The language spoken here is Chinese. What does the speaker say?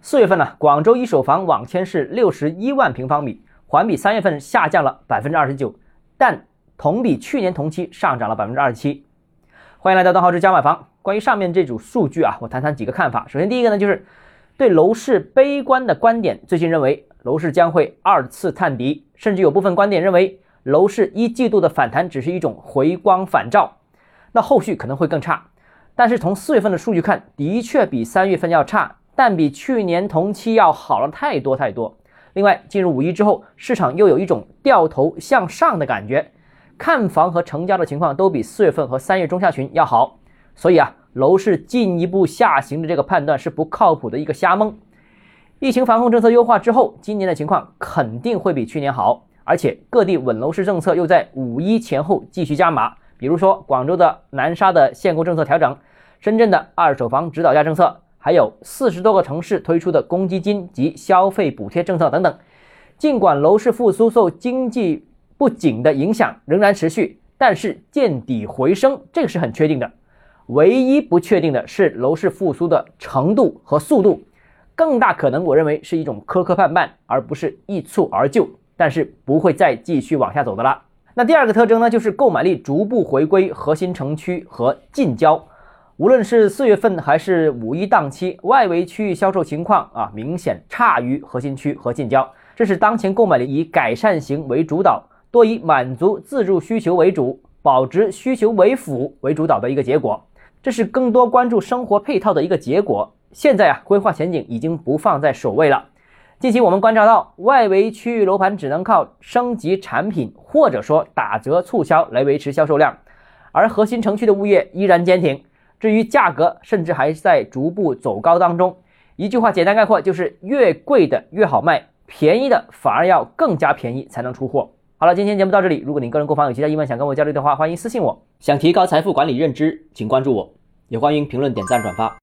四月份呢，广州一手房网签是六十一万平方米，环比三月份下降了百分之二十九，但同比去年同期上涨了百分之二十七。欢迎来到邓浩之家买房。关于上面这组数据啊，我谈谈几个看法。首先，第一个呢，就是对楼市悲观的观点，最近认为楼市将会二次探底，甚至有部分观点认为楼市一季度的反弹只是一种回光返照，那后续可能会更差。但是从四月份的数据看，的确比三月份要差，但比去年同期要好了太多太多。另外，进入五一之后，市场又有一种掉头向上的感觉。看房和成交的情况都比四月份和三月中下旬要好，所以啊，楼市进一步下行的这个判断是不靠谱的一个瞎蒙。疫情防控政策优化之后，今年的情况肯定会比去年好，而且各地稳楼市政策又在五一前后继续加码，比如说广州的南沙的限购政策调整，深圳的二手房指导价政策，还有四十多个城市推出的公积金及消费补贴政策等等。尽管楼市复苏受经济不景的影响仍然持续，但是见底回升，这个是很确定的。唯一不确定的是楼市复苏的程度和速度，更大可能我认为是一种磕磕绊绊，而不是一蹴而就。但是不会再继续往下走的了。那第二个特征呢，就是购买力逐步回归核心城区和近郊。无论是四月份还是五一档期，外围区域销售情况啊，明显差于核心区和近郊。这是当前购买力以改善型为主导。多以满足自住需求为主，保值需求为辅为主导的一个结果，这是更多关注生活配套的一个结果。现在啊，规划前景已经不放在首位了。近期我们观察到，外围区域楼盘只能靠升级产品或者说打折促销来维持销售量，而核心城区的物业依然坚挺。至于价格，甚至还在逐步走高当中。一句话简单概括，就是越贵的越好卖，便宜的反而要更加便宜才能出货。好了，今天节目到这里。如果您个人购房有其他疑问，想跟我交流的话，欢迎私信我。想提高财富管理认知，请关注我，也欢迎评论、点赞、转发。